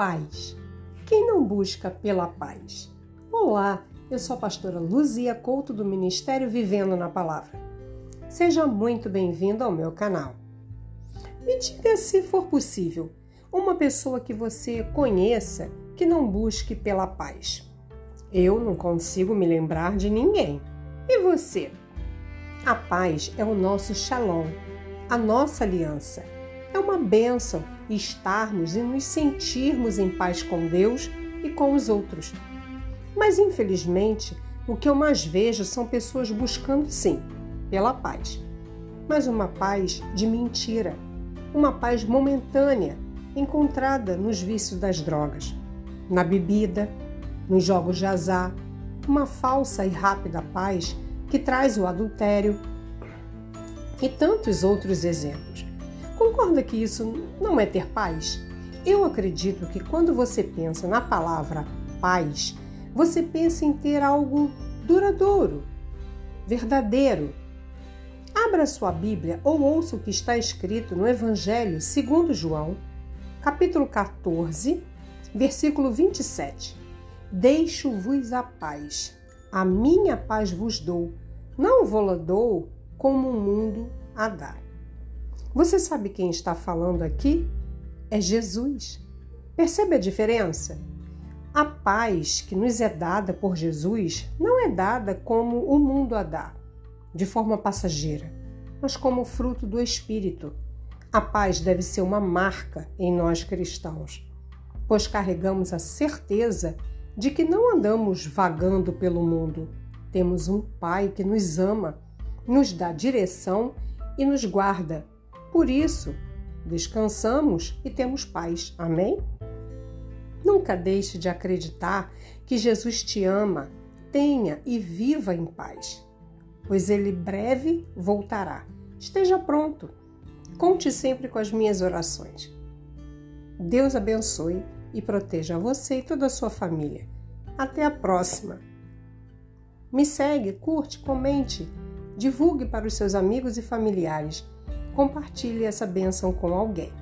paz. Quem não busca pela paz? Olá, eu sou a pastora Luzia Couto do Ministério Vivendo na Palavra. Seja muito bem-vindo ao meu canal. Me diga se for possível, uma pessoa que você conheça que não busque pela paz. Eu não consigo me lembrar de ninguém. E você? A paz é o nosso shalom, a nossa aliança. Uma bênção estarmos e nos sentirmos em paz com Deus e com os outros. Mas infelizmente, o que eu mais vejo são pessoas buscando sim pela paz, mas uma paz de mentira, uma paz momentânea encontrada nos vícios das drogas, na bebida, nos jogos de azar, uma falsa e rápida paz que traz o adultério e tantos outros exemplos. Concorda que isso não é ter paz? Eu acredito que quando você pensa na palavra paz, você pensa em ter algo duradouro, verdadeiro. Abra sua Bíblia ou ouça o que está escrito no Evangelho segundo João, capítulo 14, versículo 27. Deixo-vos a paz, a minha paz vos dou, não vou-la dou como o mundo a dá. Você sabe quem está falando aqui? É Jesus. Percebe a diferença? A paz que nos é dada por Jesus não é dada como o mundo a dá, de forma passageira, mas como fruto do Espírito. A paz deve ser uma marca em nós cristãos, pois carregamos a certeza de que não andamos vagando pelo mundo. Temos um Pai que nos ama, nos dá direção e nos guarda por isso, descansamos e temos paz. Amém? Nunca deixe de acreditar que Jesus te ama. Tenha e viva em paz, pois ele breve voltará. Esteja pronto. Conte sempre com as minhas orações. Deus abençoe e proteja você e toda a sua família. Até a próxima. Me segue, curte, comente, divulgue para os seus amigos e familiares compartilhe essa bênção com alguém.